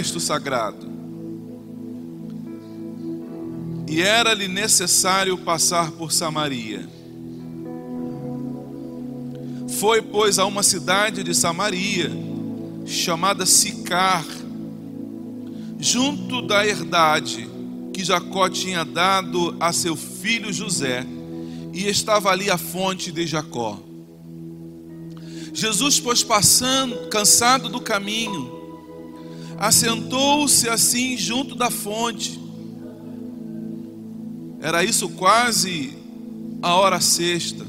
Texto sagrado: E era-lhe necessário passar por Samaria. Foi, pois, a uma cidade de Samaria, chamada Sicar, junto da herdade que Jacó tinha dado a seu filho José, e estava ali a fonte de Jacó. Jesus, pois, passando, cansado do caminho, assentou-se assim junto da fonte. Era isso quase a hora sexta.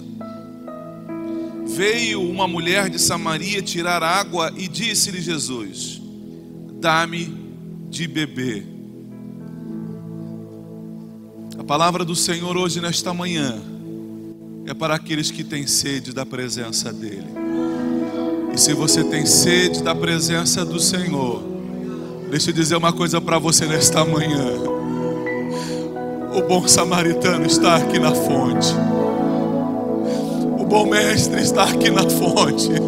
Veio uma mulher de Samaria tirar água e disse-lhe Jesus: Dá-me de beber. A palavra do Senhor hoje, nesta manhã, é para aqueles que têm sede da presença dEle. E se você tem sede da presença do Senhor, deixa eu dizer uma coisa para você nesta manhã. O bom samaritano está aqui na fonte. O bom mestre está aqui na fonte.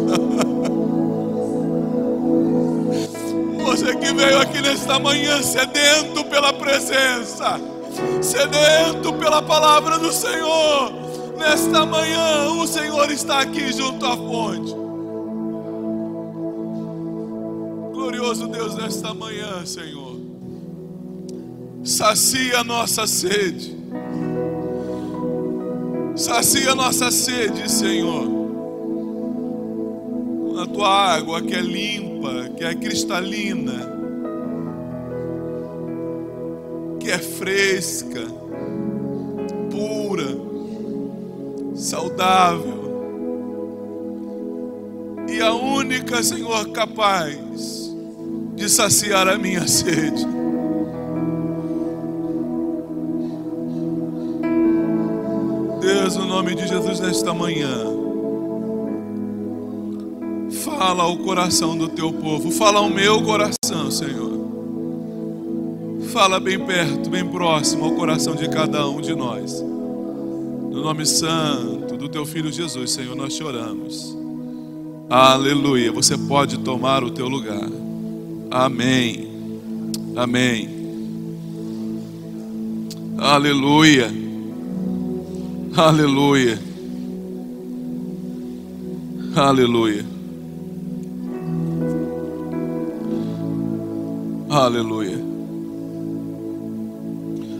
Você que veio aqui nesta manhã sedento pela presença, sedento pela palavra do Senhor. Nesta manhã, o Senhor está aqui junto à fonte. Glorioso Deus, nesta manhã, Senhor, sacia nossa sede, sacia nossa sede, Senhor, a tua água que é limpa, que é cristalina, que é fresca, pura, saudável, e a única, Senhor, capaz de saciar a minha sede. Deus, no nome de Jesus, nesta manhã, fala ao coração do teu povo, fala ao meu coração, Senhor. Fala bem perto, bem próximo ao coração de cada um de nós. No nome santo do teu filho Jesus, Senhor, nós choramos. Aleluia. Você pode tomar o teu lugar. Amém. Amém. Aleluia. Aleluia. Aleluia. Aleluia.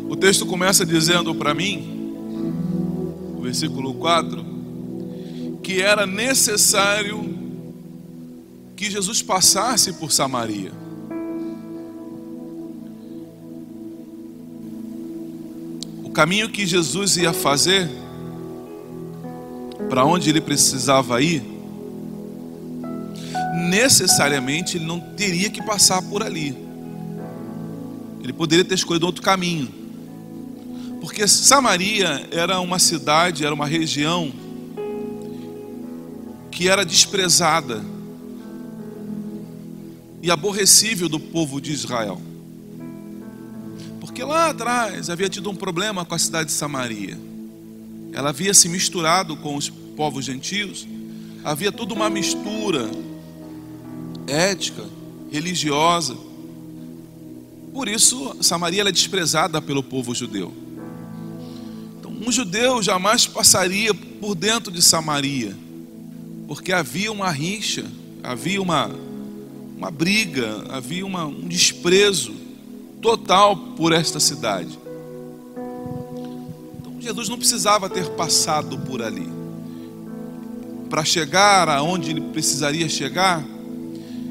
O texto começa dizendo para mim, versículo 4, que era necessário que Jesus passasse por Samaria. O caminho que Jesus ia fazer, para onde ele precisava ir, necessariamente ele não teria que passar por ali. Ele poderia ter escolhido outro caminho. Porque Samaria era uma cidade, era uma região que era desprezada e aborrecível do povo de Israel. Porque lá atrás havia tido um problema com a cidade de Samaria. Ela havia se misturado com os povos gentios, havia toda uma mistura ética, religiosa. Por isso, Samaria é desprezada pelo povo judeu. Então, um judeu jamais passaria por dentro de Samaria, porque havia uma rixa, havia uma, uma briga, havia uma, um desprezo total por esta cidade. Então, Jesus não precisava ter passado por ali. Para chegar aonde ele precisaria chegar,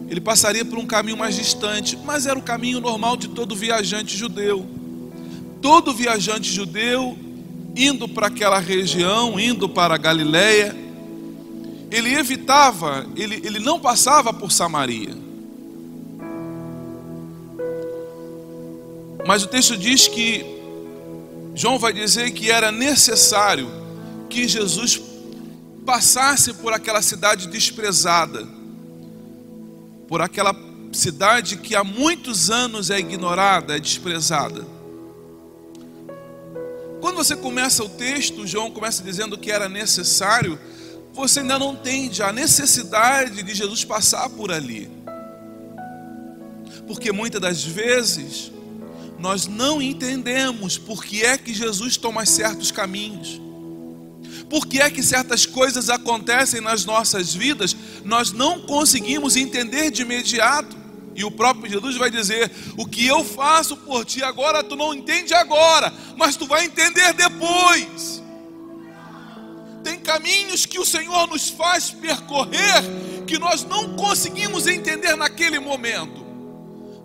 ele passaria por um caminho mais distante, mas era o caminho normal de todo viajante judeu. Todo viajante judeu indo para aquela região, indo para a Galiléia, ele evitava, ele, ele não passava por Samaria. Mas o texto diz que, João vai dizer que era necessário que Jesus passasse por aquela cidade desprezada, por aquela cidade que há muitos anos é ignorada, é desprezada. Quando você começa o texto, João começa dizendo que era necessário, você ainda não entende a necessidade de Jesus passar por ali. Porque muitas das vezes nós não entendemos por que é que Jesus toma certos caminhos. Por que é que certas coisas acontecem nas nossas vidas, nós não conseguimos entender de imediato. E o próprio Jesus vai dizer: O que eu faço por ti agora, tu não entende agora, mas tu vai entender depois. Tem caminhos que o Senhor nos faz percorrer que nós não conseguimos entender naquele momento.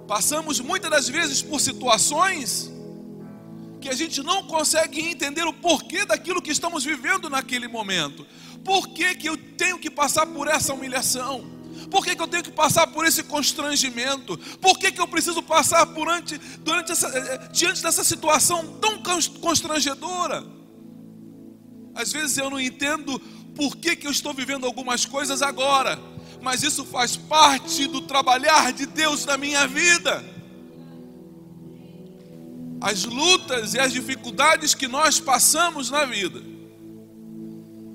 Passamos muitas das vezes por situações que a gente não consegue entender o porquê daquilo que estamos vivendo naquele momento. Por que, que eu tenho que passar por essa humilhação? Por que, que eu tenho que passar por esse constrangimento? Por que, que eu preciso passar por ante, durante essa, eh, eh, diante dessa situação tão constrangedora? Às vezes eu não entendo por que, que eu estou vivendo algumas coisas agora, mas isso faz parte do trabalhar de Deus na minha vida. As lutas e as dificuldades que nós passamos na vida,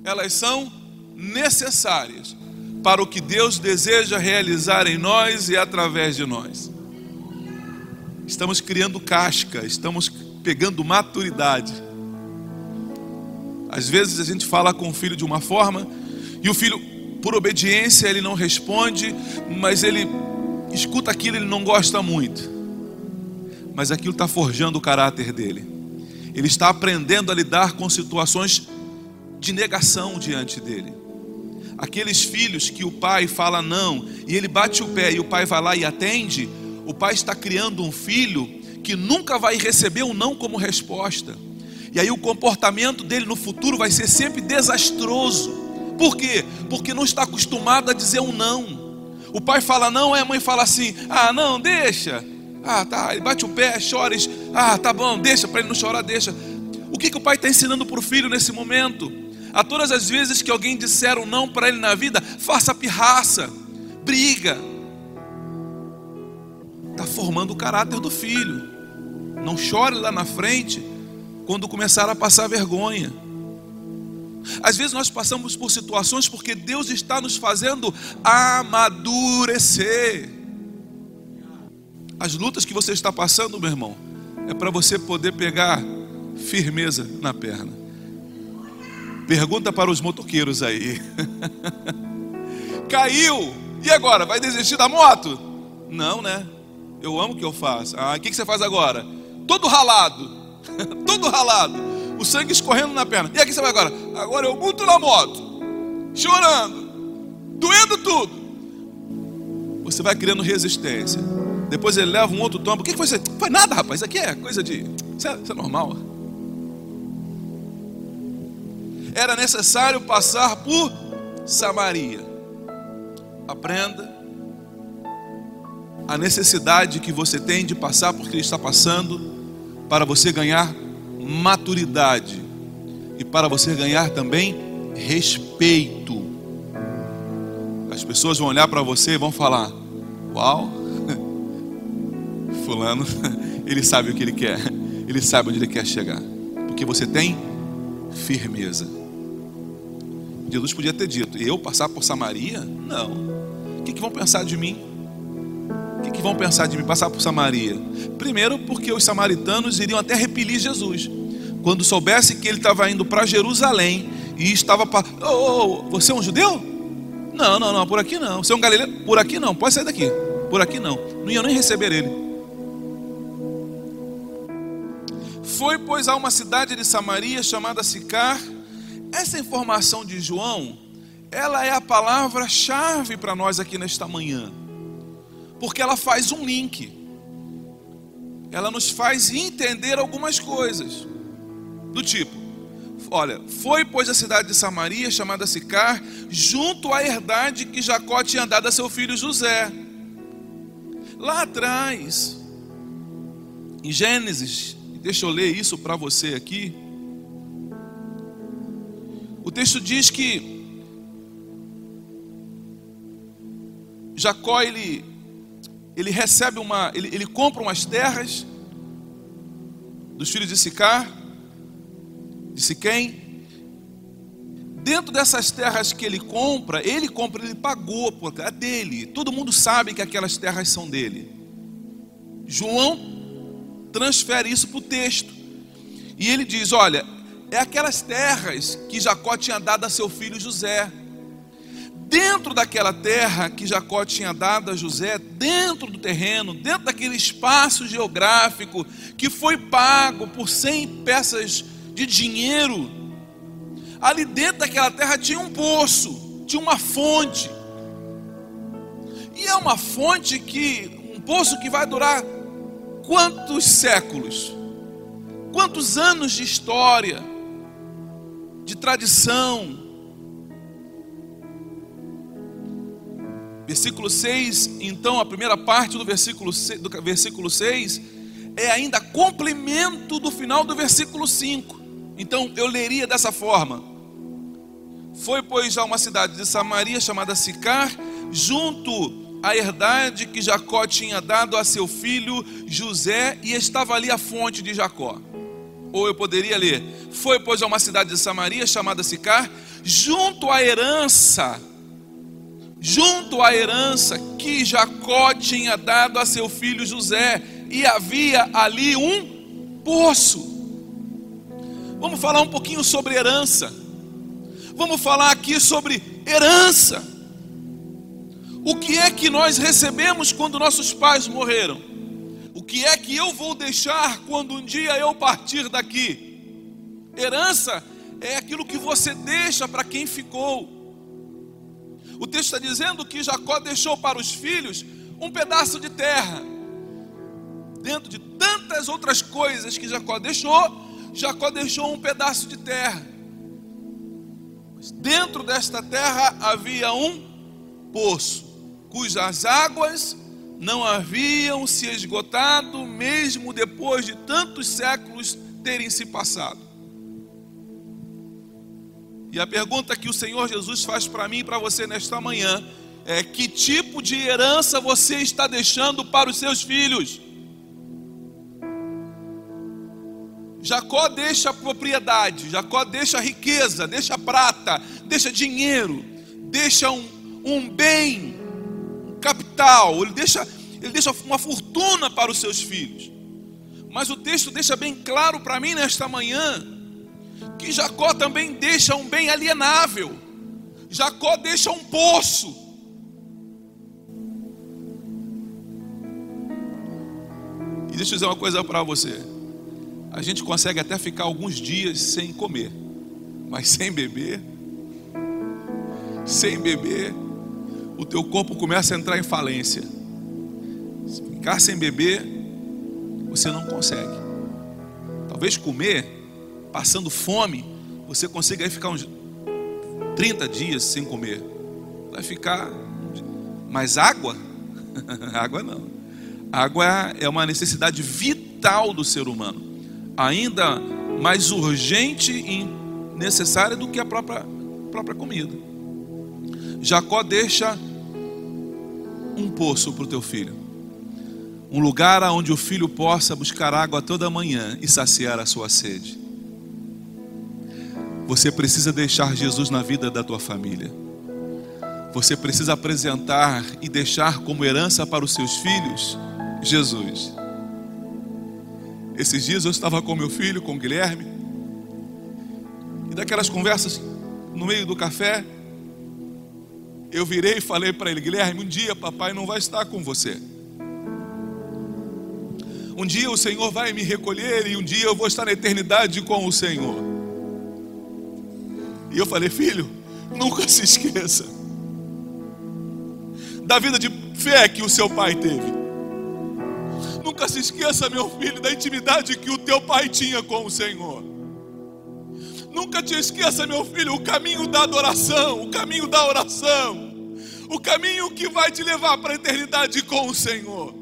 elas são necessárias para o que Deus deseja realizar em nós e através de nós. Estamos criando casca, estamos pegando maturidade. Às vezes a gente fala com o filho de uma forma e o filho, por obediência, ele não responde, mas ele escuta aquilo, ele não gosta muito. Mas aquilo está forjando o caráter dele. Ele está aprendendo a lidar com situações de negação diante dele. Aqueles filhos que o pai fala não e ele bate o pé e o pai vai lá e atende, o pai está criando um filho que nunca vai receber um não como resposta. E aí o comportamento dele no futuro vai ser sempre desastroso. Por quê? Porque não está acostumado a dizer um não. O pai fala não, a mãe fala assim: ah, não, deixa. Ah, tá. Ele bate o pé, chora. Ah, tá bom, deixa para ele não chorar, deixa. O que, que o pai está ensinando para o filho nesse momento? A todas as vezes que alguém disser um não para ele na vida, faça pirraça, briga. Está formando o caráter do filho. Não chore lá na frente quando começar a passar vergonha. Às vezes nós passamos por situações porque Deus está nos fazendo amadurecer. As lutas que você está passando, meu irmão, é para você poder pegar firmeza na perna. Pergunta para os motoqueiros aí. Caiu. E agora? Vai desistir da moto? Não, né? Eu amo o que eu faço. Ah, o que você faz agora? Todo ralado. Todo ralado. O sangue escorrendo na perna. E aqui você vai agora? Agora eu mudo na moto. Chorando. Doendo tudo. Você vai criando resistência. Depois ele leva um outro tombo. O que foi isso? Foi nada, rapaz. Isso aqui é coisa de. Isso é, isso é normal era necessário passar por Samaria. Aprenda a necessidade que você tem de passar por que ele está passando para você ganhar maturidade e para você ganhar também respeito. As pessoas vão olhar para você e vão falar: Uau, Fulano, ele sabe o que ele quer, ele sabe onde ele quer chegar, porque você tem firmeza. Jesus podia ter dito: Eu passar por Samaria? Não. O que, que vão pensar de mim? Que, que vão pensar de mim passar por Samaria? Primeiro, porque os samaritanos iriam até repelir Jesus. Quando soubesse que ele estava indo para Jerusalém e estava para. Oh, oh, oh, você é um judeu? Não, não, não, por aqui não. Você é um galileu? Por aqui não, pode sair daqui. Por aqui não. Não ia nem receber ele. Foi, pois, a uma cidade de Samaria chamada Sicar essa informação de João, ela é a palavra-chave para nós aqui nesta manhã. Porque ela faz um link. Ela nos faz entender algumas coisas. Do tipo, olha, foi pois a cidade de Samaria, chamada Sicar, junto à herdade que Jacó tinha dado a seu filho José. Lá atrás, em Gênesis, deixa eu ler isso para você aqui. O texto diz que Jacó ele, ele recebe uma, ele, ele compra umas terras dos filhos de Sicar, de Siquém. Dentro dessas terras que ele compra, ele compra, ele pagou, porque é dele. Todo mundo sabe que aquelas terras são dele. João transfere isso para o texto. E ele diz: Olha, é aquelas terras que Jacó tinha dado a seu filho José. Dentro daquela terra que Jacó tinha dado a José, dentro do terreno, dentro daquele espaço geográfico que foi pago por 100 peças de dinheiro, ali dentro daquela terra tinha um poço, tinha uma fonte. E é uma fonte que, um poço que vai durar quantos séculos? Quantos anos de história? de tradição. Versículo 6, então a primeira parte do versículo, 6, do versículo 6 é ainda complemento do final do versículo 5. Então eu leria dessa forma: Foi, pois, já uma cidade de Samaria chamada Sicar, junto à herdade que Jacó tinha dado a seu filho José, e estava ali a fonte de Jacó. Ou eu poderia ler: Foi, pois, a uma cidade de Samaria chamada Sicar, junto à herança, junto à herança que Jacó tinha dado a seu filho José, e havia ali um poço. Vamos falar um pouquinho sobre herança. Vamos falar aqui sobre herança. O que é que nós recebemos quando nossos pais morreram? O que é que eu vou deixar quando um dia eu partir daqui? Herança é aquilo que você deixa para quem ficou. O texto está dizendo que Jacó deixou para os filhos um pedaço de terra. Dentro de tantas outras coisas que Jacó deixou, Jacó deixou um pedaço de terra. Mas dentro desta terra havia um poço, cujas águas não haviam se esgotado, mesmo depois de tantos séculos terem se passado. E a pergunta que o Senhor Jesus faz para mim e para você nesta manhã é: que tipo de herança você está deixando para os seus filhos? Jacó deixa propriedade, Jacó deixa riqueza, deixa prata, deixa dinheiro, deixa um, um bem capital, ele deixa, ele deixa uma fortuna para os seus filhos. Mas o texto deixa bem claro para mim nesta manhã que Jacó também deixa um bem alienável. Jacó deixa um poço. E deixa eu dizer uma coisa para você. A gente consegue até ficar alguns dias sem comer, mas sem beber, sem beber, o teu corpo começa a entrar em falência. Se ficar sem beber, você não consegue. Talvez comer, passando fome, você consiga aí ficar uns 30 dias sem comer. Vai ficar. Mas água? água não. Água é uma necessidade vital do ser humano. Ainda mais urgente e necessária do que a própria, própria comida. Jacó deixa um poço para o teu filho, um lugar onde o filho possa buscar água toda manhã e saciar a sua sede. Você precisa deixar Jesus na vida da tua família. Você precisa apresentar e deixar como herança para os seus filhos Jesus. Esses dias eu estava com meu filho, com Guilherme, e daquelas conversas no meio do café, eu virei e falei para ele: Guilherme, um dia papai não vai estar com você. Um dia o Senhor vai me recolher e um dia eu vou estar na eternidade com o Senhor. E eu falei: Filho, nunca se esqueça da vida de fé que o seu pai teve. Nunca se esqueça, meu filho, da intimidade que o teu pai tinha com o Senhor. Nunca te esqueça, meu filho, o caminho da adoração, o caminho da oração, o caminho que vai te levar para a eternidade com o Senhor.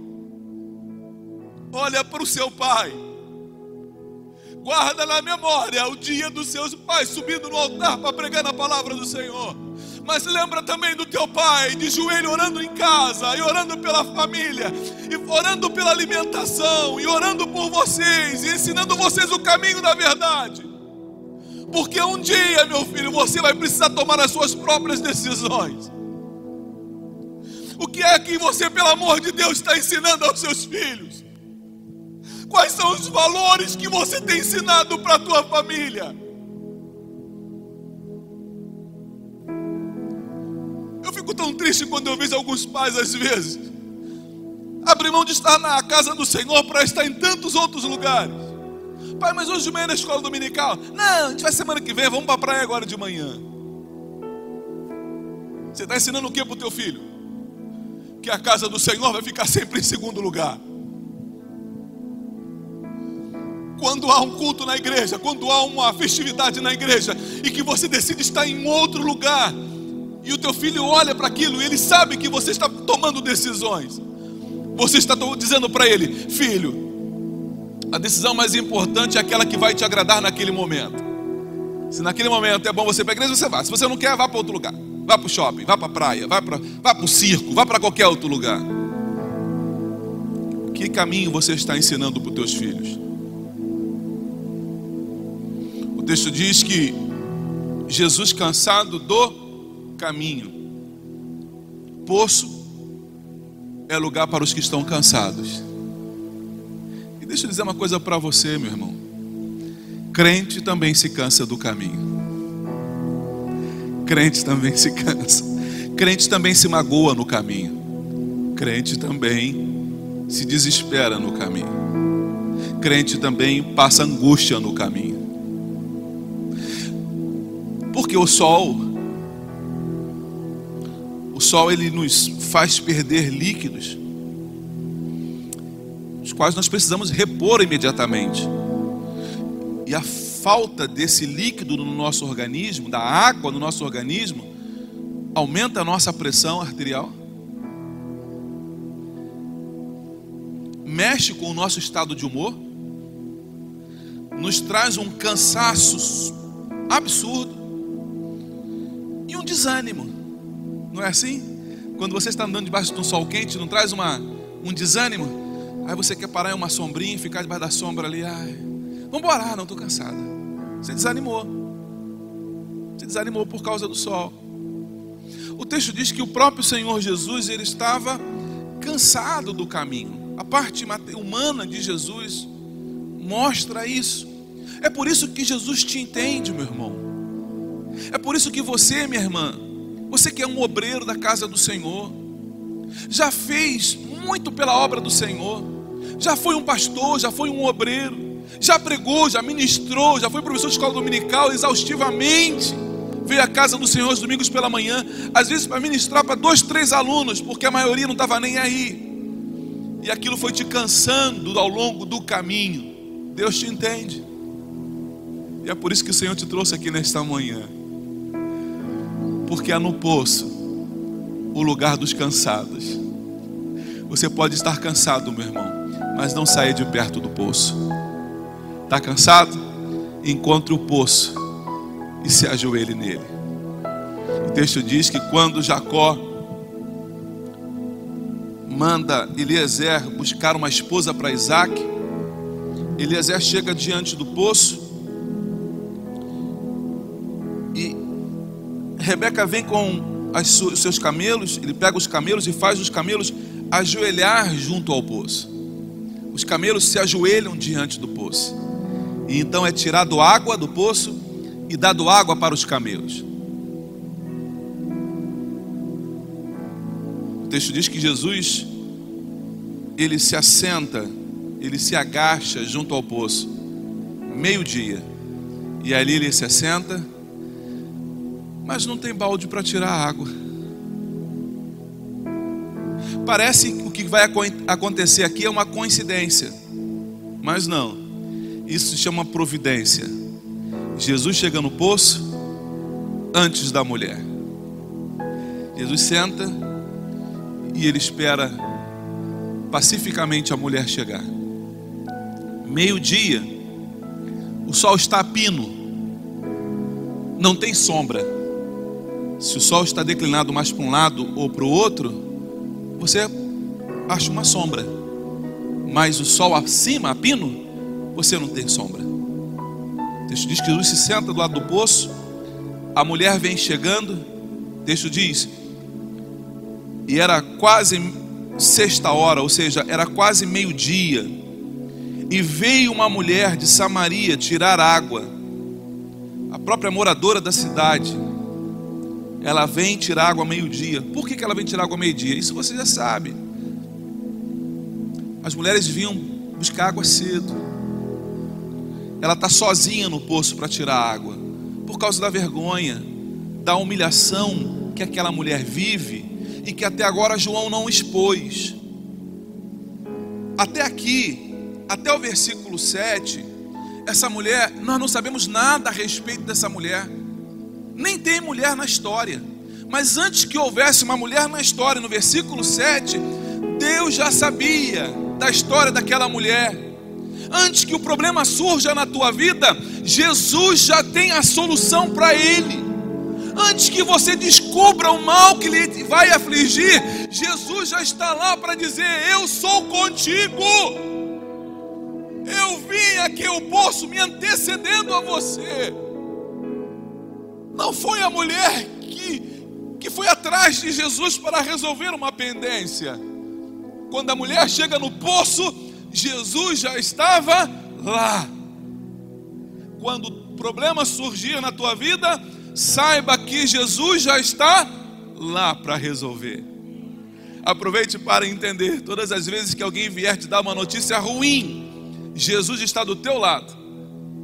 Olha para o seu pai. Guarda na memória o dia dos seus pais subindo no altar para pregar na palavra do Senhor. Mas lembra também do teu pai, de joelho orando em casa, e orando pela família, e orando pela alimentação, e orando por vocês, e ensinando vocês o caminho da verdade. Porque um dia, meu filho, você vai precisar tomar as suas próprias decisões. O que é que você, pelo amor de Deus, está ensinando aos seus filhos? Quais são os valores que você tem ensinado para a tua família? Eu fico tão triste quando eu vejo alguns pais, às vezes, abrir mão de estar na casa do Senhor para estar em tantos outros lugares. Pai, mas hoje de manhã na escola dominical. Não, a gente vai semana que vem, vamos para a praia agora de manhã. Você está ensinando o que para o teu filho? Que a casa do Senhor vai ficar sempre em segundo lugar. Quando há um culto na igreja, quando há uma festividade na igreja e que você decide estar em outro lugar, e o teu filho olha para aquilo e ele sabe que você está tomando decisões. Você está dizendo para ele, filho, a decisão mais importante é aquela que vai te agradar naquele momento. Se naquele momento é bom você ir para a igreja, você vai. Se você não quer, vá para outro lugar. Vá para o shopping, vá para a praia, vá para vá o circo, vá para qualquer outro lugar. Que caminho você está ensinando para os teus filhos? O texto diz que Jesus, cansado do caminho. Poço é lugar para os que estão cansados. E deixa eu dizer uma coisa para você, meu irmão. Crente também se cansa do caminho. Crente também se cansa. Crente também se magoa no caminho. Crente também se desespera no caminho. Crente também passa angústia no caminho. Porque o sol o sol ele nos faz perder líquidos, os quais nós precisamos repor imediatamente. E a falta desse líquido no nosso organismo, da água no nosso organismo, aumenta a nossa pressão arterial, mexe com o nosso estado de humor, nos traz um cansaço absurdo e um desânimo. Não é assim? Quando você está andando debaixo de um sol quente, não traz uma, um desânimo? Aí você quer parar em uma sombrinha ficar debaixo da sombra ali. Ai, vamos embora, não estou cansada. Você desanimou. Você desanimou por causa do sol. O texto diz que o próprio Senhor Jesus ele estava cansado do caminho. A parte humana de Jesus mostra isso. É por isso que Jesus te entende, meu irmão. É por isso que você, minha irmã, você que é um obreiro da casa do Senhor, já fez muito pela obra do Senhor, já foi um pastor, já foi um obreiro, já pregou, já ministrou, já foi professor de escola dominical exaustivamente. Veio à casa do Senhor os domingos pela manhã, às vezes para ministrar para dois, três alunos, porque a maioria não estava nem aí. E aquilo foi te cansando ao longo do caminho. Deus te entende. E é por isso que o Senhor te trouxe aqui nesta manhã porque há no poço o lugar dos cansados. Você pode estar cansado, meu irmão, mas não saia de perto do poço. Está cansado? Encontre o poço e se ajoelhe nele. O texto diz que quando Jacó manda Eliezer buscar uma esposa para Isaac, Eliezer chega diante do poço Rebeca vem com os seus camelos, ele pega os camelos e faz os camelos ajoelhar junto ao poço. Os camelos se ajoelham diante do poço. E então é tirado água do poço e dado água para os camelos. O texto diz que Jesus ele se assenta, ele se agacha junto ao poço, meio-dia. E ali ele se assenta mas não tem balde para tirar a água. Parece que o que vai acontecer aqui é uma coincidência, mas não, isso se chama providência. Jesus chega no poço antes da mulher. Jesus senta e ele espera pacificamente a mulher chegar. Meio-dia, o sol está a pino, não tem sombra. Se o sol está declinado mais para um lado ou para o outro, você acha uma sombra. Mas o sol acima, a pino, você não tem sombra. O texto diz que Jesus se senta do lado do poço, a mulher vem chegando, o texto diz, e era quase sexta hora, ou seja, era quase meio-dia, e veio uma mulher de Samaria tirar água, a própria moradora da cidade, ela vem tirar água meio-dia. Por que, que ela vem tirar água meio-dia? Isso você já sabe. As mulheres vinham buscar água cedo. Ela está sozinha no poço para tirar água, por causa da vergonha, da humilhação que aquela mulher vive e que até agora João não expôs. Até aqui, até o versículo 7, essa mulher, nós não sabemos nada a respeito dessa mulher, nem tem mulher na história. Mas antes que houvesse uma mulher na história, no versículo 7, Deus já sabia da história daquela mulher. Antes que o problema surja na tua vida, Jesus já tem a solução para ele. Antes que você descubra o mal que lhe vai afligir, Jesus já está lá para dizer: Eu sou contigo. Eu vim aqui ao poço me antecedendo a você. Não foi a mulher que, que foi atrás de Jesus para resolver uma pendência. Quando a mulher chega no poço, Jesus já estava lá. Quando o problema surgir na tua vida, saiba que Jesus já está lá para resolver. Aproveite para entender: todas as vezes que alguém vier te dar uma notícia ruim, Jesus está do teu lado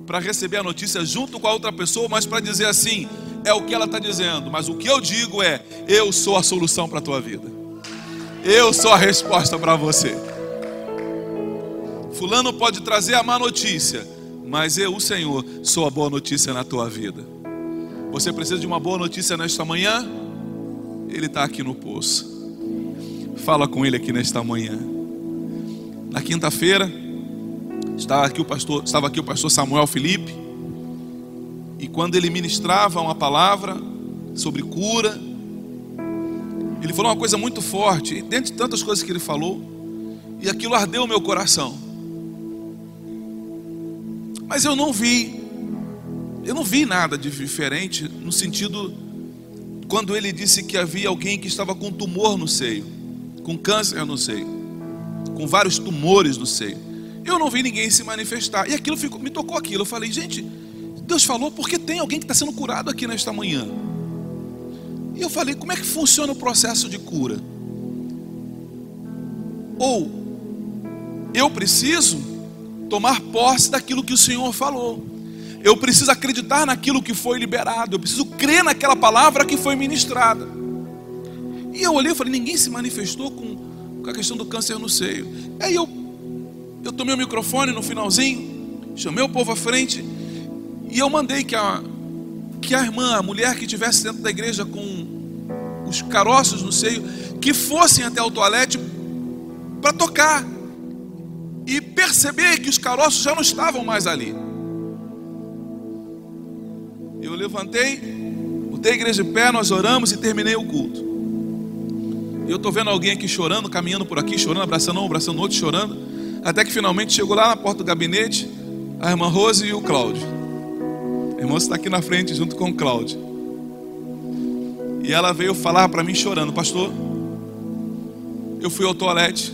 para receber a notícia junto com a outra pessoa, mas para dizer assim: é o que ela está dizendo, mas o que eu digo é: eu sou a solução para a tua vida, eu sou a resposta para você. Fulano pode trazer a má notícia, mas eu, o Senhor, sou a boa notícia na tua vida. Você precisa de uma boa notícia nesta manhã? Ele está aqui no poço. Fala com ele aqui nesta manhã. Na quinta-feira, estava aqui o pastor, estava aqui o pastor Samuel Felipe. E quando ele ministrava uma palavra sobre cura, ele falou uma coisa muito forte, e dentre tantas coisas que ele falou, e aquilo ardeu o meu coração. Mas eu não vi eu não vi nada de diferente no sentido quando ele disse que havia alguém que estava com tumor no seio, com câncer no seio, com vários tumores no seio. Eu não vi ninguém se manifestar. E aquilo ficou, me tocou aquilo. Eu falei, gente, Deus falou porque tem alguém que está sendo curado aqui nesta manhã. E eu falei, como é que funciona o processo de cura? Ou eu preciso tomar posse daquilo que o Senhor falou. Eu preciso acreditar naquilo que foi liberado. Eu preciso crer naquela palavra que foi ministrada. E eu olhei e falei: ninguém se manifestou com, com a questão do câncer no seio. Aí eu, eu tomei o microfone no finalzinho, chamei o povo à frente e eu mandei que a, que a irmã, a mulher que estivesse dentro da igreja com os caroços no seio, que fossem até o toalete para tocar e perceber que os caroços já não estavam mais ali. Eu levantei, botei a igreja de pé, nós oramos e terminei o culto. Eu estou vendo alguém aqui chorando, caminhando por aqui, chorando, abraçando um, abraçando outro, chorando. Até que finalmente chegou lá na porta do gabinete a irmã Rose e o Cláudio. A irmã está aqui na frente junto com o Cláudio. E ela veio falar para mim chorando, pastor. Eu fui ao toalete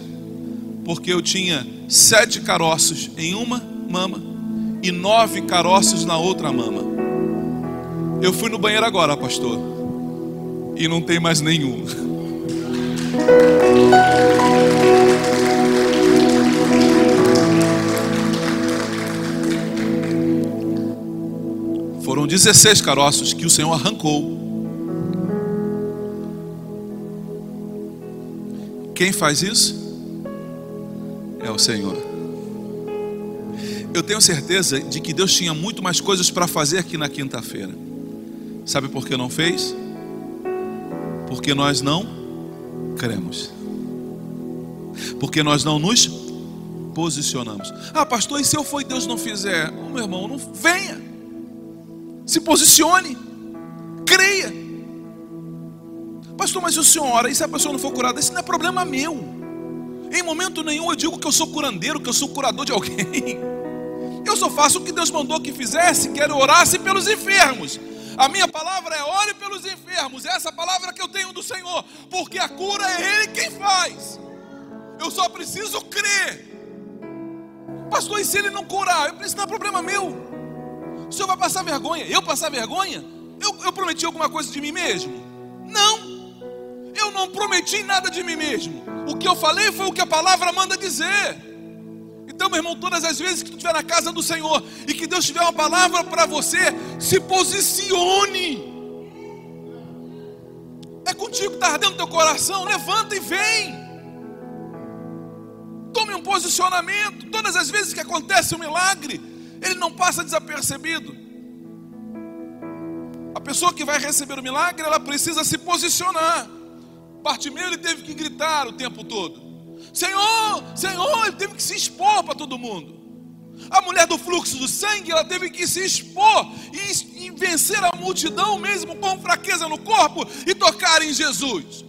porque eu tinha sete caroços em uma mama e nove caroços na outra mama. Eu fui no banheiro agora, pastor. E não tem mais nenhum. 16 caroços que o Senhor arrancou. Quem faz isso? É o Senhor. Eu tenho certeza de que Deus tinha muito mais coisas para fazer aqui na quinta-feira. Sabe por que não fez? Porque nós não cremos. Porque nós não nos posicionamos. Ah, pastor, e se eu for e Deus não fizer? Oh, meu irmão, não venha. Se posicione. Creia. Pastor, mas o senhor ora, e se a pessoa não for curada? Isso não é problema meu. Em momento nenhum eu digo que eu sou curandeiro, que eu sou curador de alguém. Eu só faço o que Deus mandou que fizesse, quero orasse pelos enfermos. A minha palavra é ore pelos enfermos. É essa palavra que eu tenho do Senhor, porque a cura é Ele quem faz. Eu só preciso crer. Pastor, e se ele não curar? Isso não é problema meu. O senhor vai passar vergonha? Eu passar vergonha? Eu, eu prometi alguma coisa de mim mesmo? Não. Eu não prometi nada de mim mesmo. O que eu falei foi o que a palavra manda dizer. Então, meu irmão, todas as vezes que tu estiver na casa do Senhor e que Deus tiver uma palavra para você, se posicione. É contigo que está ardendo teu coração, levanta e vem. Tome um posicionamento. Todas as vezes que acontece um milagre, ele não passa desapercebido. A pessoa que vai receber o milagre, ela precisa se posicionar. Bartimeu ele teve que gritar o tempo todo. Senhor, Senhor, ele teve que se expor para todo mundo. A mulher do fluxo do sangue, ela teve que se expor e, vencer a multidão mesmo com fraqueza no corpo e tocar em Jesus.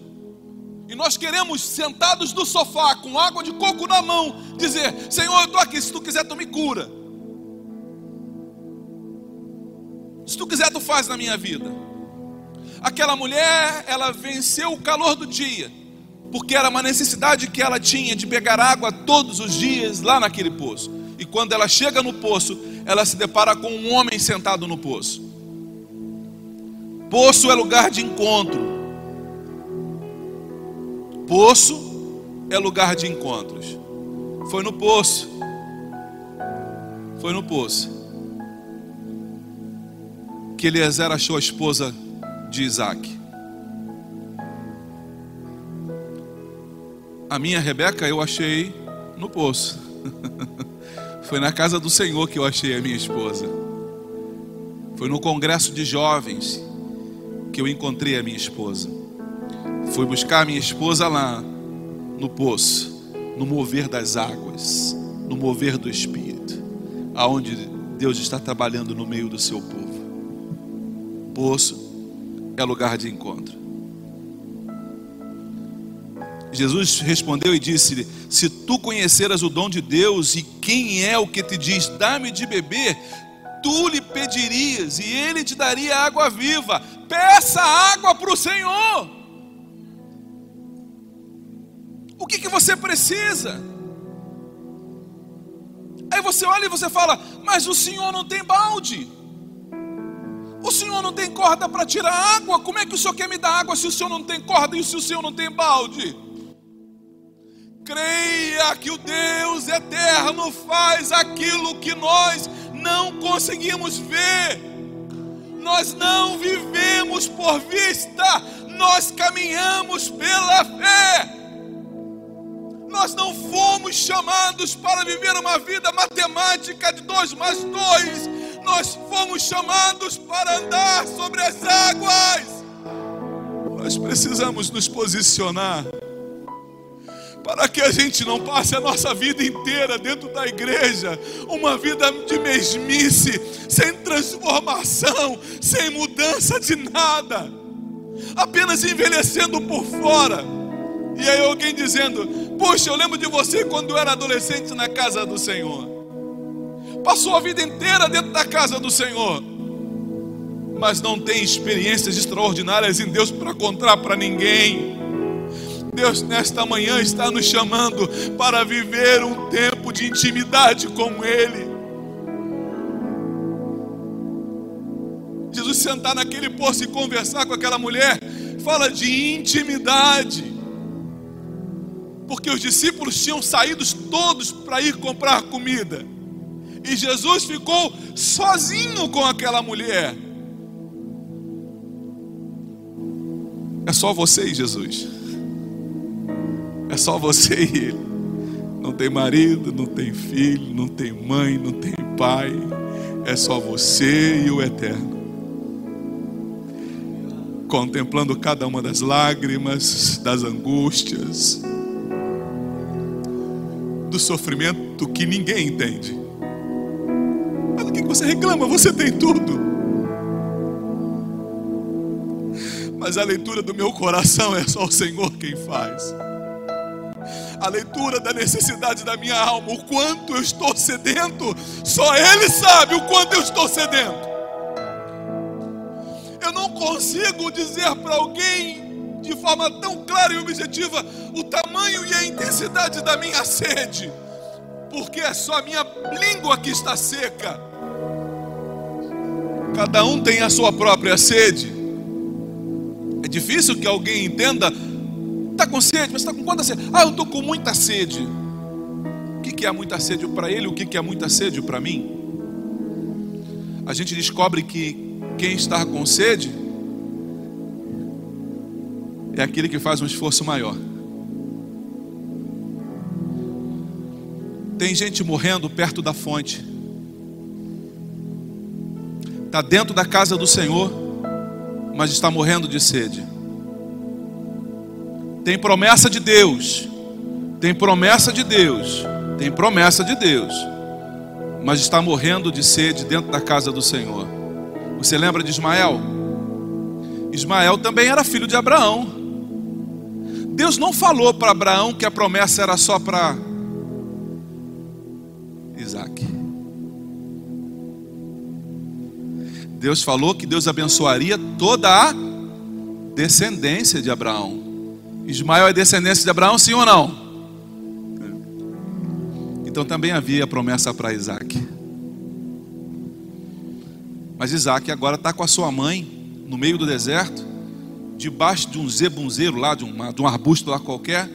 E nós queremos, sentados no sofá, com água de coco na mão, dizer: Senhor, eu estou aqui, se tu quiser, tu me cura. Se tu quiser, tu faz na minha vida. Aquela mulher, ela venceu o calor do dia, porque era uma necessidade que ela tinha de pegar água todos os dias lá naquele poço. E quando ela chega no poço, ela se depara com um homem sentado no poço. Poço é lugar de encontro. Poço é lugar de encontros. Foi no poço. Foi no poço. Que Eliezer achou a esposa de Isaac. A minha Rebeca eu achei no poço. Foi na casa do Senhor que eu achei a minha esposa. Foi no congresso de jovens que eu encontrei a minha esposa. Fui buscar a minha esposa lá no poço, no mover das águas, no mover do Espírito, aonde Deus está trabalhando no meio do seu povo. Poço é lugar de encontro. Jesus respondeu e disse: Se tu conheceras o dom de Deus e quem é o que te diz, dá-me de beber, tu lhe pedirias e ele te daria água viva. Peça água para o Senhor. O que, que você precisa? Aí você olha e você fala: Mas o Senhor não tem balde. O Senhor não tem corda para tirar água. Como é que o Senhor quer me dar água se o Senhor não tem corda e se o Senhor não tem balde? Creia que o Deus eterno faz aquilo que nós não conseguimos ver. Nós não vivemos por vista, nós caminhamos pela fé. Nós não fomos chamados para viver uma vida matemática de dois mais dois. Nós fomos chamados para andar sobre as águas. Nós precisamos nos posicionar para que a gente não passe a nossa vida inteira dentro da igreja, uma vida de mesmice, sem transformação, sem mudança de nada, apenas envelhecendo por fora. E aí alguém dizendo: Poxa, eu lembro de você quando eu era adolescente na casa do Senhor. Passou a vida inteira dentro da casa do Senhor, mas não tem experiências extraordinárias em Deus para contar para ninguém. Deus, nesta manhã, está nos chamando para viver um tempo de intimidade com Ele. Jesus sentar naquele poço e conversar com aquela mulher, fala de intimidade. Porque os discípulos tinham saído todos para ir comprar comida. E Jesus ficou sozinho com aquela mulher. É só você e Jesus. É só você e ele. Não tem marido, não tem filho, não tem mãe, não tem pai. É só você e o eterno. Contemplando cada uma das lágrimas, das angústias, do sofrimento que ninguém entende. Mas o que você reclama? Você tem tudo. Mas a leitura do meu coração é só o Senhor quem faz. A leitura da necessidade da minha alma, o quanto eu estou sedento, só Ele sabe o quanto eu estou sedento. Eu não consigo dizer para alguém de forma tão clara e objetiva o tamanho e a intensidade da minha sede, porque é só minha língua que está seca. Cada um tem a sua própria sede. É difícil que alguém entenda. Está com sede, mas está com quanta sede? Ah, eu estou com muita sede. O que é muita sede para ele? O que é muita sede para mim? A gente descobre que quem está com sede é aquele que faz um esforço maior. Tem gente morrendo perto da fonte está dentro da casa do Senhor, mas está morrendo de sede. Tem promessa de Deus, tem promessa de Deus, tem promessa de Deus, mas está morrendo de sede dentro da casa do Senhor. Você lembra de Ismael? Ismael também era filho de Abraão. Deus não falou para Abraão que a promessa era só para Isaac. Deus falou que Deus abençoaria toda a descendência de Abraão. Ismael é descendência de Abraão, sim ou não? Então também havia a promessa para Isaac. Mas Isaac agora está com a sua mãe no meio do deserto, debaixo de um zebunzeiro lá, de, uma, de um arbusto lá qualquer.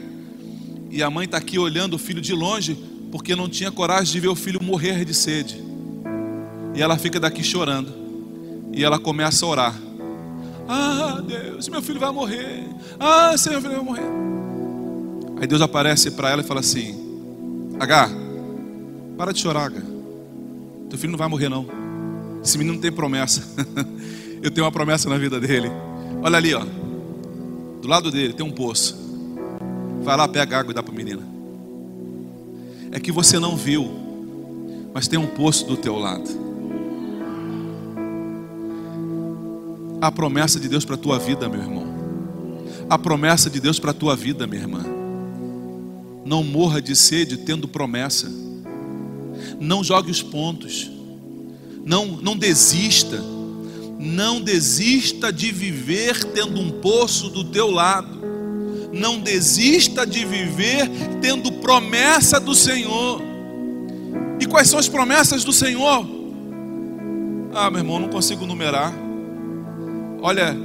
E a mãe está aqui olhando o filho de longe, porque não tinha coragem de ver o filho morrer de sede. E ela fica daqui chorando. E ela começa a orar. Ah, Deus, meu filho vai morrer. Ah, Senhor, meu filho vai morrer. Aí Deus aparece para ela e fala assim: H, para de chorar, H. Teu filho não vai morrer, não. Esse menino não tem promessa. Eu tenho uma promessa na vida dele. Olha ali, ó. Do lado dele tem um poço. Vai lá, pega água e dá para o menino. É que você não viu, mas tem um poço do teu lado. a promessa de Deus para a tua vida, meu irmão. A promessa de Deus para a tua vida, minha irmã. Não morra de sede tendo promessa. Não jogue os pontos. Não, não desista. Não desista de viver tendo um poço do teu lado. Não desista de viver tendo promessa do Senhor. E quais são as promessas do Senhor? Ah, meu irmão, não consigo numerar. Olha,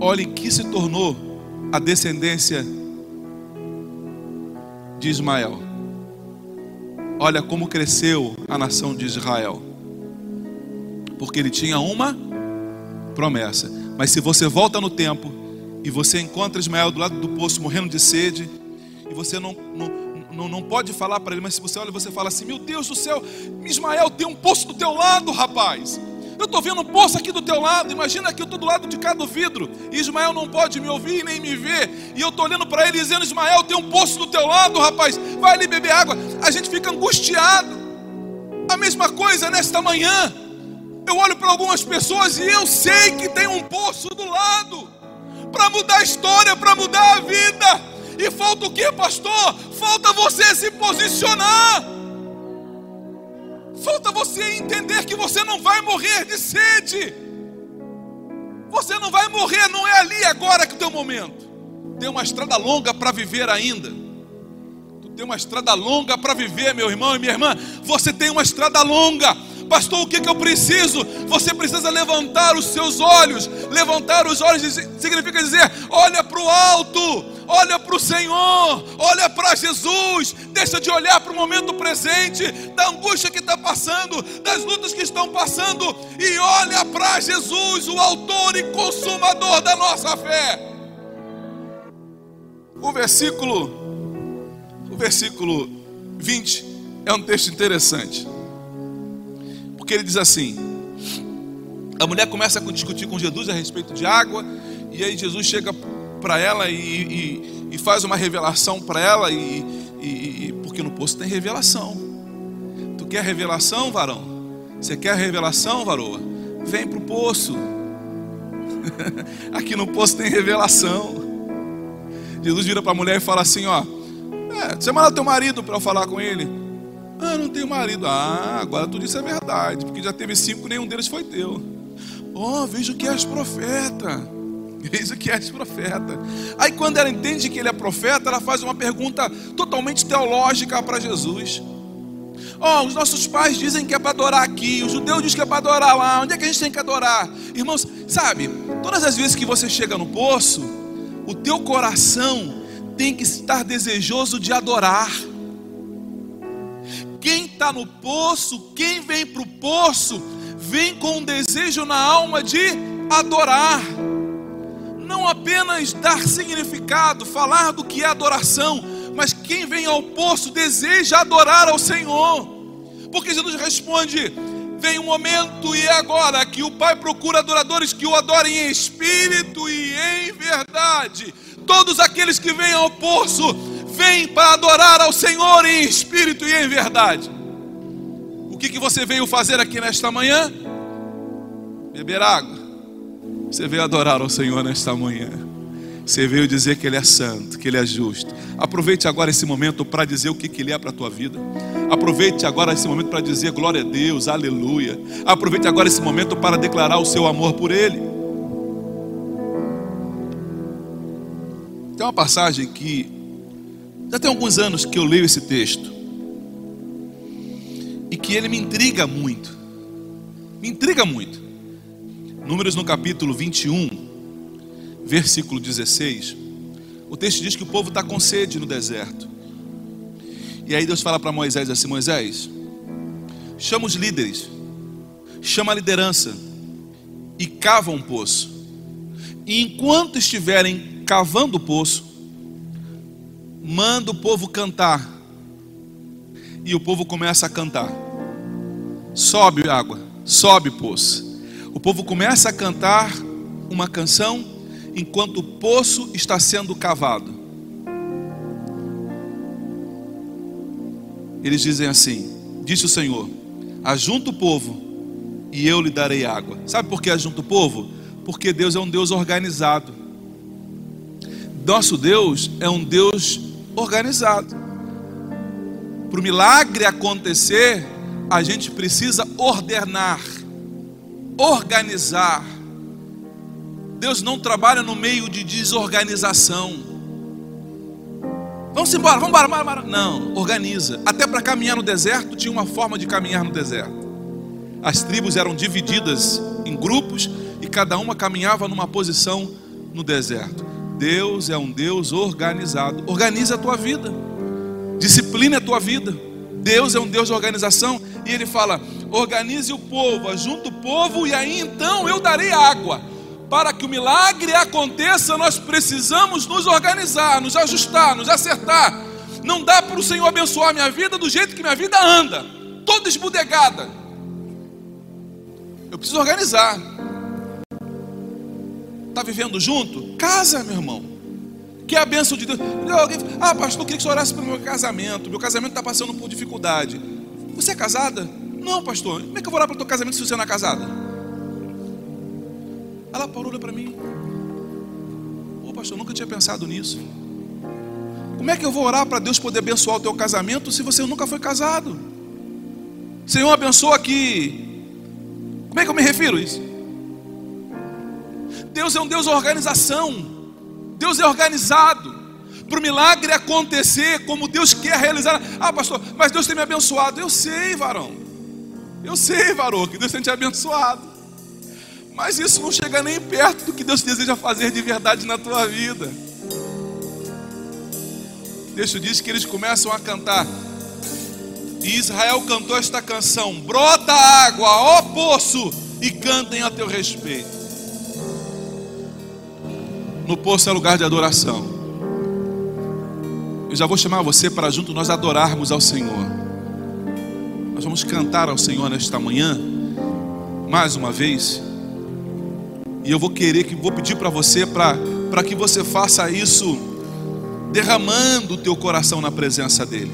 olhe que se tornou a descendência de Ismael. Olha como cresceu a nação de Israel. Porque ele tinha uma promessa. Mas se você volta no tempo e você encontra Ismael do lado do poço morrendo de sede, e você não, não, não, não pode falar para ele, mas se você olha, você fala assim: Meu Deus do céu, Ismael tem um poço do teu lado, rapaz. Eu estou vendo um poço aqui do teu lado. Imagina que eu estou do lado de cá do vidro. E Ismael não pode me ouvir nem me ver. E eu estou olhando para ele dizendo: Ismael, tem um poço do teu lado, rapaz. Vai ali beber água. A gente fica angustiado. A mesma coisa nesta manhã. Eu olho para algumas pessoas e eu sei que tem um poço do lado para mudar a história, para mudar a vida. E falta o que, pastor? Falta você se posicionar. Falta você entender que você não vai morrer de sede. Você não vai morrer, não é ali agora que é o teu momento. Tem uma estrada longa para viver ainda. Tu tem uma estrada longa para viver, meu irmão e minha irmã. Você tem uma estrada longa. Pastor, o que, que eu preciso? Você precisa levantar os seus olhos. Levantar os olhos significa dizer: olha para o alto, olha para o Senhor, olha para Jesus. Deixa de olhar para o momento presente, da angústia que está passando, das lutas que estão passando, e olha para Jesus, o Autor e Consumador da nossa fé. O versículo versículo 20 é um texto interessante. Porque ele diz assim: a mulher começa a discutir com Jesus a respeito de água, e aí Jesus chega para ela e, e, e, faz uma revelação para ela, e, e, porque no poço tem revelação. Tu quer revelação, varão? Você quer revelação, varoa? Vem para o poço. Aqui no poço tem revelação. Jesus vira para a mulher e fala assim: Ó, é, você manda teu marido para eu falar com ele. Ah, não tenho marido. Ah, agora tu disse a verdade, porque já teve cinco, nenhum deles foi teu. Oh, vejo que és profeta. Vejo que és profeta. Aí quando ela entende que ele é profeta, ela faz uma pergunta totalmente teológica para Jesus. Oh, os nossos pais dizem que é para adorar aqui, o judeu diz que é para adorar lá. Onde é que a gente tem que adorar? Irmãos, sabe, todas as vezes que você chega no poço, o teu coração tem que estar desejoso de adorar. Quem está no poço, quem vem para o poço, vem com um desejo na alma de adorar. Não apenas dar significado, falar do que é adoração, mas quem vem ao poço deseja adorar ao Senhor. Porque Jesus responde: vem um momento e é agora que o Pai procura adoradores que o adorem em espírito e em verdade. Todos aqueles que vêm ao poço vêm para adorar ao Senhor em espírito e em verdade. O que, que você veio fazer aqui nesta manhã? Beber água. Você veio adorar ao Senhor nesta manhã. Você veio dizer que Ele é santo, que Ele é justo. Aproveite agora esse momento para dizer o que, que Ele é para a tua vida. Aproveite agora esse momento para dizer glória a Deus, aleluia. Aproveite agora esse momento para declarar o seu amor por Ele. Tem uma passagem que já tem alguns anos que eu leio esse texto e que ele me intriga muito. Me intriga muito. Números no capítulo 21 versículo 16, o texto diz que o povo está com sede no deserto. E aí Deus fala para Moisés assim: Moisés, chama os líderes, chama a liderança e cava um poço. E enquanto estiverem cavando o poço, manda o povo cantar. E o povo começa a cantar. Sobe água, sobe poço. O povo começa a cantar uma canção enquanto o poço está sendo cavado. Eles dizem assim: Disse o Senhor: Ajunta o povo e eu lhe darei água. Sabe por que ajunta o povo? Porque Deus é um Deus organizado. Nosso Deus é um Deus organizado. Para o milagre acontecer, a gente precisa ordenar, organizar Deus não trabalha no meio de desorganização. Vamos embora, vamos embora, vamos embora. Não, organiza. Até para caminhar no deserto tinha uma forma de caminhar no deserto. As tribos eram divididas em grupos e cada uma caminhava numa posição no deserto. Deus é um Deus organizado. Organiza a tua vida. Disciplina a tua vida. Deus é um Deus de organização e ele fala: organize o povo, ajunta o povo e aí então eu darei água para que o milagre aconteça, nós precisamos nos organizar, nos ajustar, nos acertar. Não dá para o Senhor abençoar minha vida do jeito que minha vida anda, toda esbudegada. Eu preciso organizar. Está vivendo junto? Casa, meu irmão. Que é a bênção de Deus. Alguém, ah, pastor, eu queria que você orasse para o meu casamento. Meu casamento está passando por dificuldade. Você é casada? Não, pastor. Como é que eu vou orar para o teu casamento se você não é casada? Ela parou, olhou para mim. Ô oh, pastor, eu nunca tinha pensado nisso. Como é que eu vou orar para Deus poder abençoar o teu casamento se você nunca foi casado? Senhor, abençoa aqui. Como é que eu me refiro a isso? Deus é um Deus de organização. Deus é organizado. Para o milagre acontecer como Deus quer realizar. Ah, pastor, mas Deus tem me abençoado. Eu sei, varão. Eu sei, varão, que Deus tem te abençoado. Mas isso não chega nem perto do que Deus deseja fazer de verdade na tua vida. O texto diz que eles começam a cantar. E Israel cantou esta canção: Brota água, ó poço, e cantem a teu respeito. No poço é lugar de adoração. eu já vou chamar você para junto nós adorarmos ao Senhor. Nós vamos cantar ao Senhor nesta manhã, mais uma vez. E eu vou querer que vou pedir para você para que você faça isso derramando o teu coração na presença dele.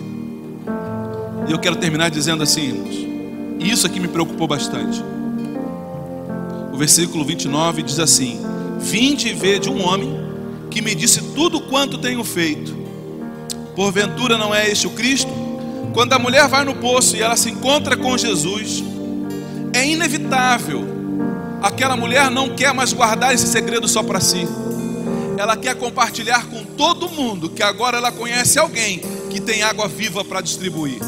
E eu quero terminar dizendo assim, irmãos, e isso aqui me preocupou bastante. O versículo 29 diz assim: Vinde e vede um homem que me disse tudo quanto tenho feito. Porventura não é este o Cristo? Quando a mulher vai no poço e ela se encontra com Jesus, é inevitável. Aquela mulher não quer mais guardar esse segredo só para si. Ela quer compartilhar com todo mundo que agora ela conhece alguém que tem água viva para distribuir.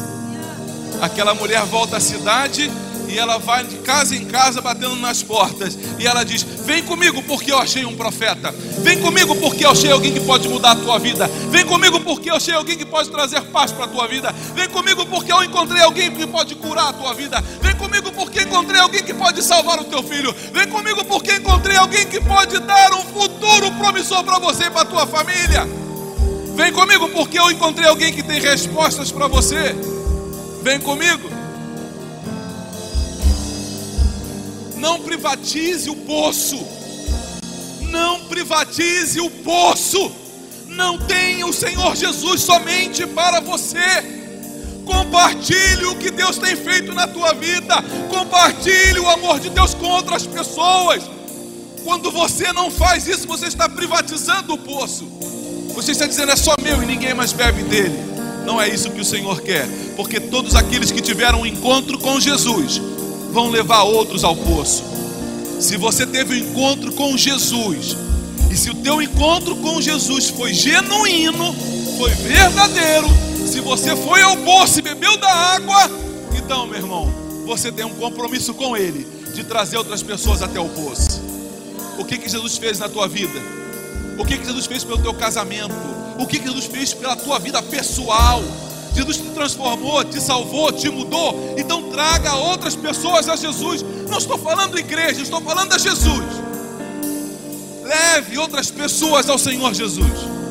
Aquela mulher volta à cidade e ela vai de casa em casa batendo nas portas. E ela diz: Vem comigo porque eu achei um profeta. Vem comigo porque eu achei alguém que pode mudar a tua vida. Vem comigo porque eu achei alguém que pode trazer paz para a tua vida. Vem comigo porque eu encontrei alguém que pode curar a tua vida. Vem comigo porque encontrei alguém que pode salvar o teu filho. Vem comigo porque encontrei alguém que pode dar um futuro promissor para você e para a tua família. Vem comigo porque eu encontrei alguém que tem respostas para você. Vem comigo. Não privatize o poço. Não privatize o poço. Não tenha o Senhor Jesus somente para você. Compartilhe o que Deus tem feito na tua vida. Compartilhe o amor de Deus com outras pessoas. Quando você não faz isso, você está privatizando o poço. Você está dizendo é só meu e ninguém mais bebe dele. Não é isso que o Senhor quer, porque todos aqueles que tiveram um encontro com Jesus vão levar outros ao poço. Se você teve um encontro com Jesus, e se o teu encontro com Jesus foi genuíno, foi verdadeiro, se você foi ao poço e bebeu da água, então, meu irmão, você tem um compromisso com Ele de trazer outras pessoas até o poço. O que, que Jesus fez na tua vida? O que, que Jesus fez pelo teu casamento? o que Jesus fez pela tua vida pessoal. Jesus te transformou, te salvou, te mudou. Então traga outras pessoas a Jesus. Não estou falando igreja, estou falando a Jesus. Leve outras pessoas ao Senhor Jesus.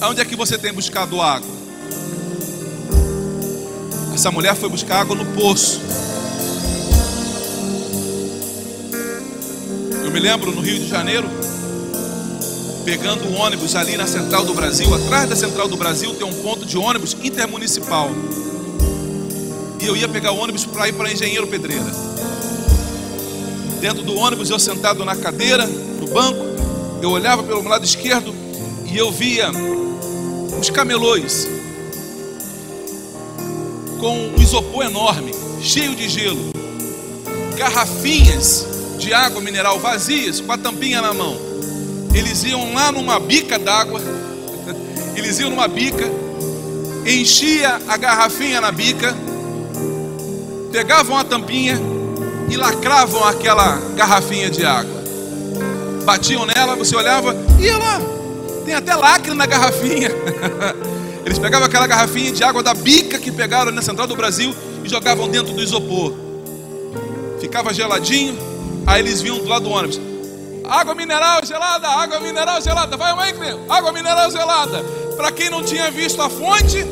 Aonde é que você tem buscado água? Essa mulher foi buscar água no poço. Eu me lembro no Rio de Janeiro, pegando o ônibus ali na Central do Brasil, atrás da Central do Brasil tem um ponto de ônibus intermunicipal. E eu ia pegar o ônibus para ir para Engenheiro Pedreira. Dentro do ônibus, eu sentado na cadeira, no banco, eu olhava pelo lado esquerdo e eu via os camelões com um isopor enorme, cheio de gelo, garrafinhas de água mineral vazias, com a tampinha na mão. Eles iam lá numa bica d'água, eles iam numa bica, enchia a garrafinha na bica, pegavam a tampinha e lacravam aquela garrafinha de água. Batiam nela, você olhava, ia lá, tem até lacre na garrafinha. Eles pegavam aquela garrafinha de água da bica que pegaram na central do Brasil e jogavam dentro do isopor. Ficava geladinho, Aí eles vinham do lado do ônibus. Água mineral gelada, água mineral gelada. Vai, mãe, água mineral gelada. Para quem não tinha visto a fonte,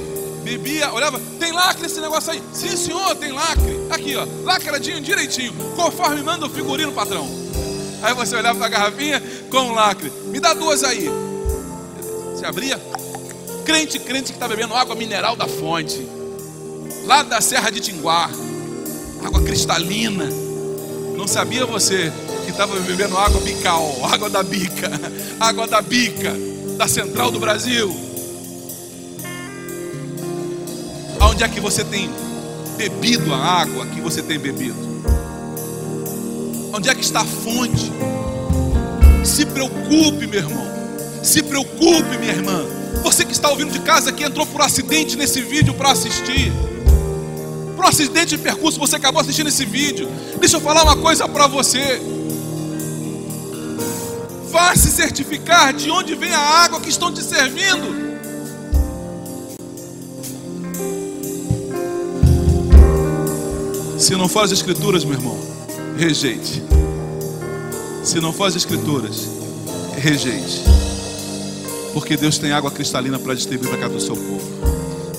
bebia, olhava, tem lacre esse negócio aí. Sim, senhor, tem lacre. Aqui, ó, lacradinho direitinho, conforme manda o figurino, patrão. Aí você olhava para a garrafinha com lacre. Me dá duas aí. Você abria. Crente, crente que está bebendo água mineral da fonte. Lá da Serra de Tinguá. Água cristalina. Não sabia você estava bebendo água bical, água da bica, água da bica, da central do Brasil? Aonde é que você tem bebido a água que você tem bebido? Onde é que está a fonte? Se preocupe, meu irmão. Se preocupe, minha irmã. Você que está ouvindo de casa que entrou por acidente nesse vídeo para assistir para um acidente de percurso, você acabou assistindo esse vídeo. Deixa eu falar uma coisa para você. Vá se certificar de onde vem a água que estão te servindo. Se não for as escrituras, meu irmão, rejeite. Se não for as escrituras, rejeite. Porque Deus tem água cristalina para distribuir para cada do seu povo.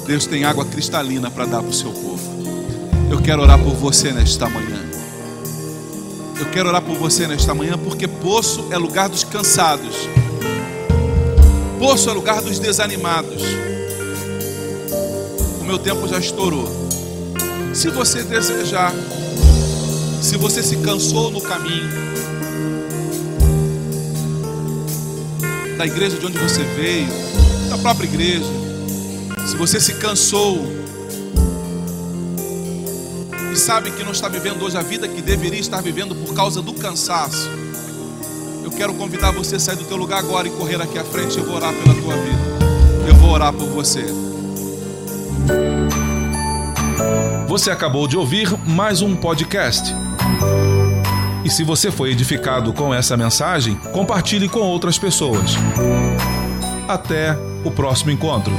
Deus tem água cristalina para dar para o seu povo. Eu quero orar por você nesta manhã. Eu quero orar por você nesta manhã porque poço é lugar dos cansados. Poço é lugar dos desanimados. O meu tempo já estourou. Se você desejar, se você se cansou no caminho da igreja de onde você veio, da própria igreja, se você se cansou e sabe que não está vivendo hoje a vida que deveria estar vivendo por causa do cansaço, eu quero convidar você a sair do teu lugar agora e correr aqui à frente. Eu vou orar pela tua vida. Eu vou orar por você. Você acabou de ouvir mais um podcast. E se você foi edificado com essa mensagem, compartilhe com outras pessoas. Até o próximo encontro.